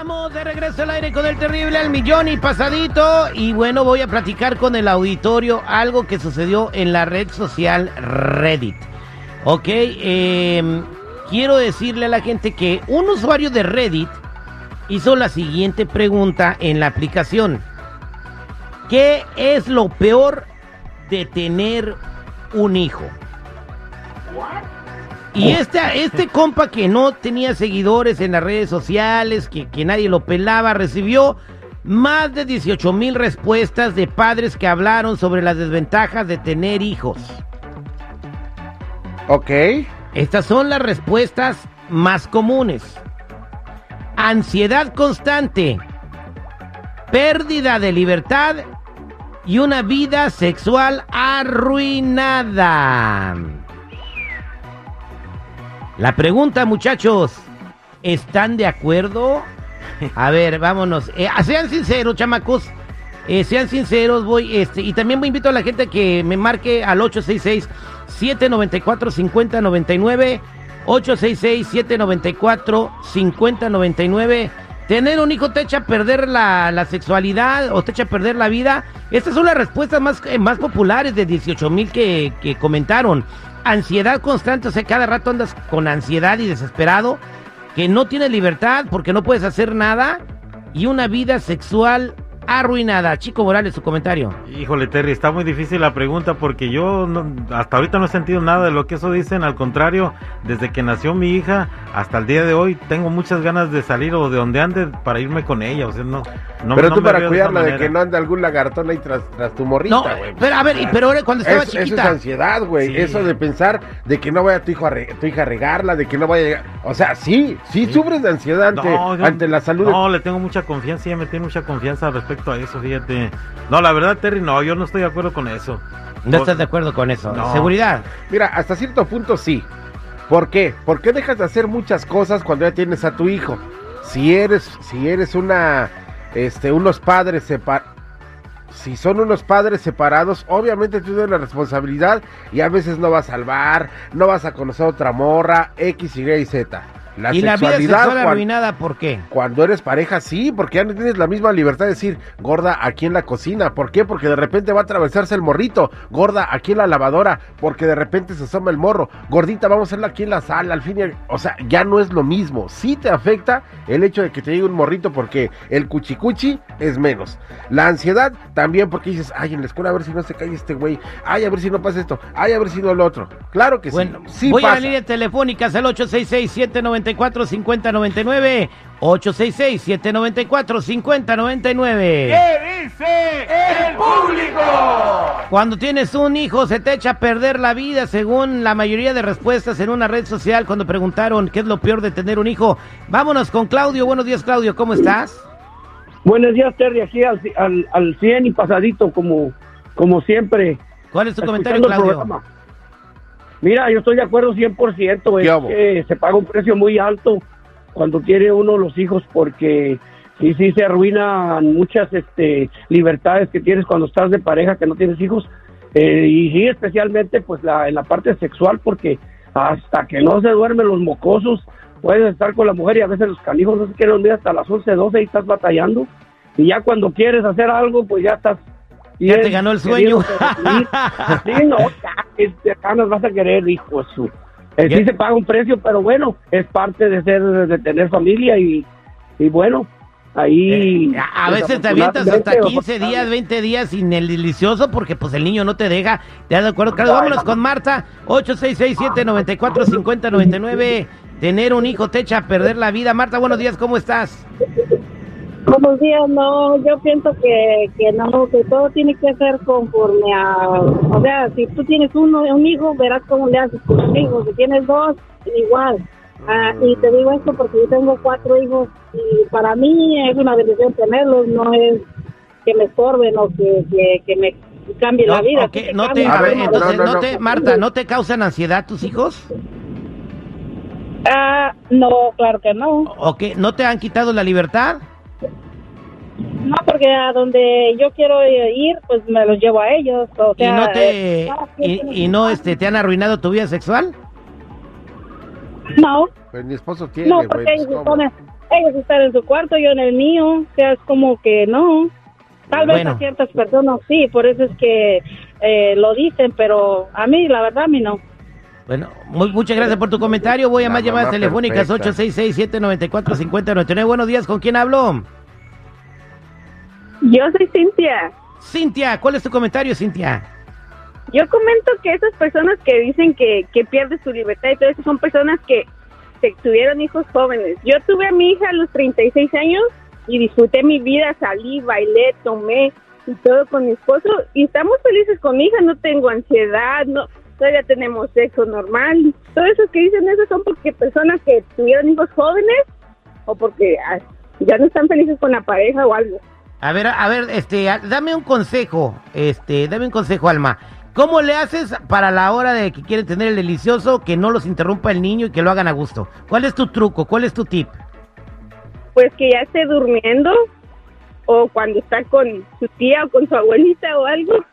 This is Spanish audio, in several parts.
Estamos de regreso al aire con el terrible al millón y pasadito. Y bueno, voy a platicar con el auditorio algo que sucedió en la red social Reddit. Ok, eh, quiero decirle a la gente que un usuario de Reddit hizo la siguiente pregunta en la aplicación. ¿Qué es lo peor de tener un hijo? Y este, este compa que no tenía seguidores en las redes sociales, que, que nadie lo pelaba, recibió más de 18 mil respuestas de padres que hablaron sobre las desventajas de tener hijos. Ok. Estas son las respuestas más comunes. Ansiedad constante, pérdida de libertad y una vida sexual arruinada. La pregunta, muchachos, ¿están de acuerdo? A ver, vámonos. Eh, sean sinceros, chamacos. Eh, sean sinceros, voy, este, y también voy invito a la gente que me marque al 866-794-5099. 866-794-5099. ¿Tener un hijo te echa a perder la, la, sexualidad o te echa a perder la vida? Estas son las respuestas más, eh, más populares de 18 mil que, que comentaron. Ansiedad constante, o sea, cada rato andas con ansiedad y desesperado, que no tienes libertad porque no puedes hacer nada y una vida sexual arruinada. Chico Morales, su comentario. Híjole, Terry, está muy difícil la pregunta porque yo no, hasta ahorita no he sentido nada de lo que eso dicen. Al contrario, desde que nació mi hija hasta el día de hoy, tengo muchas ganas de salir o de donde ande para irme con ella. O sea, no. no pero no tú me para cuidarla de, que no ande algún lagartón ahí tras, tras tu morrita, No, güey. pero a ver, y- pero ahora cuando estaba Es- Eso es chiquita. ansiedad, güey. Sí. Eso de pensar de que no vaya tu, hijo a re- tu hija a regarla, de que no vaya a llegar. O sea, sí, sí, Sí. sufres de ansiedad ante, No, yo- ante la salud. No, le tengo mucha confianza, ella me tiene mucha confianza respecto a eso, fíjate. No, la verdad, Terry, no, yo no estoy de acuerdo con eso. No estás de acuerdo con eso. No. Seguridad. Mira, hasta cierto punto sí. ¿Por qué? ¿Por qué dejas de hacer muchas cosas cuando ya tienes a tu hijo? Si eres, si eres una, este, unos padres separados. Si son unos padres separados, obviamente tú tienes la responsabilidad y a veces no vas a salvar, no vas a conocer otra morra, X, y Z. La y la vida sexual arruinada, ¿por qué? Cuando eres pareja, sí, porque ya no tienes la misma libertad de decir, gorda, aquí en la cocina. ¿Por qué? Porque de repente va a atravesarse el morrito. Gorda, aquí en la lavadora. Porque de repente se asoma el morro. Gordita, vamos a hacerla aquí en la sala. Al fin y al... O sea, ya no es lo mismo. Sí te afecta el hecho de que te llegue un morrito porque el cuchicuchi es menos. La ansiedad también porque dices, ay, en la escuela a ver si no se cae este güey. Ay, a ver si no pasa esto. Ay, a ver si no lo otro. Claro que bueno, sí. sí voy a la línea telefónica, es el 866 790 794 5099 ¿Qué dice el público? Cuando tienes un hijo se te echa a perder la vida según la mayoría de respuestas en una red social cuando preguntaron qué es lo peor de tener un hijo. Vámonos con Claudio. Buenos días Claudio, ¿cómo estás? Buenos días Terry, aquí al, al, al 100 y pasadito como, como siempre. ¿Cuál es tu comentario Claudio? Mira, yo estoy de acuerdo 100%, ¿Qué es que se paga un precio muy alto cuando tiene uno los hijos porque sí, sí se arruinan muchas este, libertades que tienes cuando estás de pareja, que no tienes hijos. Eh, y sí, especialmente pues la, en la parte sexual porque hasta que no se duermen los mocosos puedes estar con la mujer y a veces los canijos no se quieren dormir hasta las 11, 12 y estás batallando. Y ya cuando quieres hacer algo, pues ya estás... Ya te ganó el sueño. Sí, no, ya, este, acá nos vas a querer, hijo. Su. Eh, sí se paga un precio, pero bueno, es parte de ser, de tener familia y, y bueno, ahí... Eh, a veces te avientas hasta desafortunadamente, 15 días, 20 días sin el delicioso porque pues el niño no te deja. ¿Te das de acuerdo? Claro, vámonos con Marta. 8667-945099. Tener un hijo te echa a perder la vida. Marta, buenos días, ¿cómo estás? Buenos días, no, yo pienso que, que no, que todo tiene que ser conforme a, o sea, si tú tienes uno, un hijo, verás cómo le haces con un hijo, si tienes dos, igual. Ah, y te digo esto porque yo tengo cuatro hijos y para mí es una bendición tenerlos, no es que me estorben o que, que, que me cambie la vida. ok, sí que no te, a ver, entonces, no, no, no no. te, Marta, ¿no te causan ansiedad tus hijos? Ah, no, claro que no. ¿Ok? ¿No te han quitado la libertad? No, porque a donde yo quiero ir, pues me los llevo a ellos. O ¿Y sea, no te, eh, y, y no este, te han arruinado tu vida sexual? No, Pues mi esposo tiene, no, porque pues, ellos, están, ellos están en su cuarto, yo en el mío. O sea, es como que no. Tal vez a ciertas personas sí, por eso es que eh, lo dicen, pero a mí, la verdad, a mí no. Bueno, muy, muchas gracias por tu comentario. Voy a La más llamadas telefónicas perfecta. 866-794-5099. Buenos días, ¿con quién hablo? Yo soy Cintia. Cintia, ¿cuál es tu comentario, Cintia? Yo comento que esas personas que dicen que, que pierdes tu libertad y todo eso son personas que, que tuvieron hijos jóvenes. Yo tuve a mi hija a los 36 años y disfruté mi vida, salí, bailé, tomé y todo con mi esposo y estamos felices con mi hija, no tengo ansiedad, no todavía tenemos sexo normal. Todo eso que dicen eso son porque personas que tuvieron hijos jóvenes o porque ah, ya no están felices con la pareja o algo. A ver, a ver, este, dame un consejo, este, dame un consejo, Alma. ¿Cómo le haces para la hora de que quieren tener el delicioso, que no los interrumpa el niño y que lo hagan a gusto? ¿Cuál es tu truco? ¿Cuál es tu tip? pues que ya esté durmiendo o cuando está con su tía o con su abuelita o algo.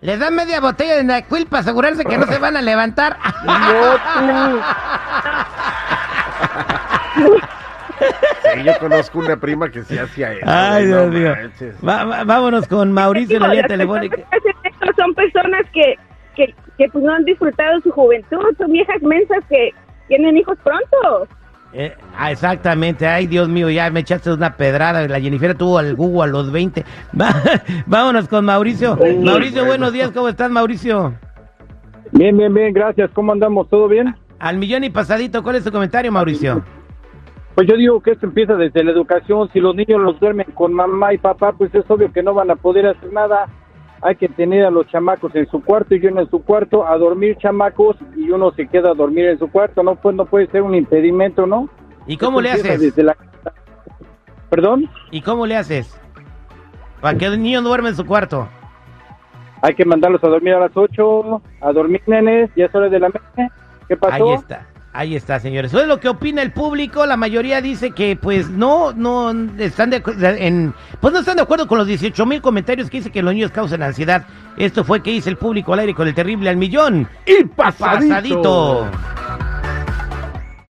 Les dan media botella de NyQuil para asegurarse que no se van a levantar. yo conozco una prima que sí hacía eso. Ay, Dios no mío. Va- va- vámonos con Mauricio en la línea telefónica. son personas que, que, que pues no han disfrutado su juventud, son viejas mensas que tienen hijos pronto. Eh, ah, exactamente. Ay, Dios mío, ya me echaste una pedrada. La Jennifer tuvo al Google a los 20. Va- vámonos con Mauricio. Mauricio, buenos días. ¿Cómo estás, Mauricio? Bien, bien, bien, gracias. ¿Cómo andamos? ¿Todo bien? Al millón y pasadito. ¿Cuál es tu comentario, Mauricio? Pues yo digo que esto empieza desde la educación. Si los niños los duermen con mamá y papá, pues es obvio que no van a poder hacer nada. Hay que tener a los chamacos en su cuarto y uno en su cuarto, a dormir chamacos y uno se queda a dormir en su cuarto. No, pues no puede ser un impedimento, ¿no? ¿Y cómo Esto le haces? Desde la... ¿Perdón? ¿Y cómo le haces? Para que el niño duerme en su cuarto. Hay que mandarlos a dormir a las 8, a dormir nenes, ya es hora de la mesa. ¿Qué pasó? Ahí está. Ahí está, señores. Eso es lo que opina el público. La mayoría dice que, pues, no, no están de, en, pues no están de acuerdo con los 18 mil comentarios que dice que los niños causan ansiedad. Esto fue que dice el público al aire con el terrible al millón. Y pasadito. Pasadito.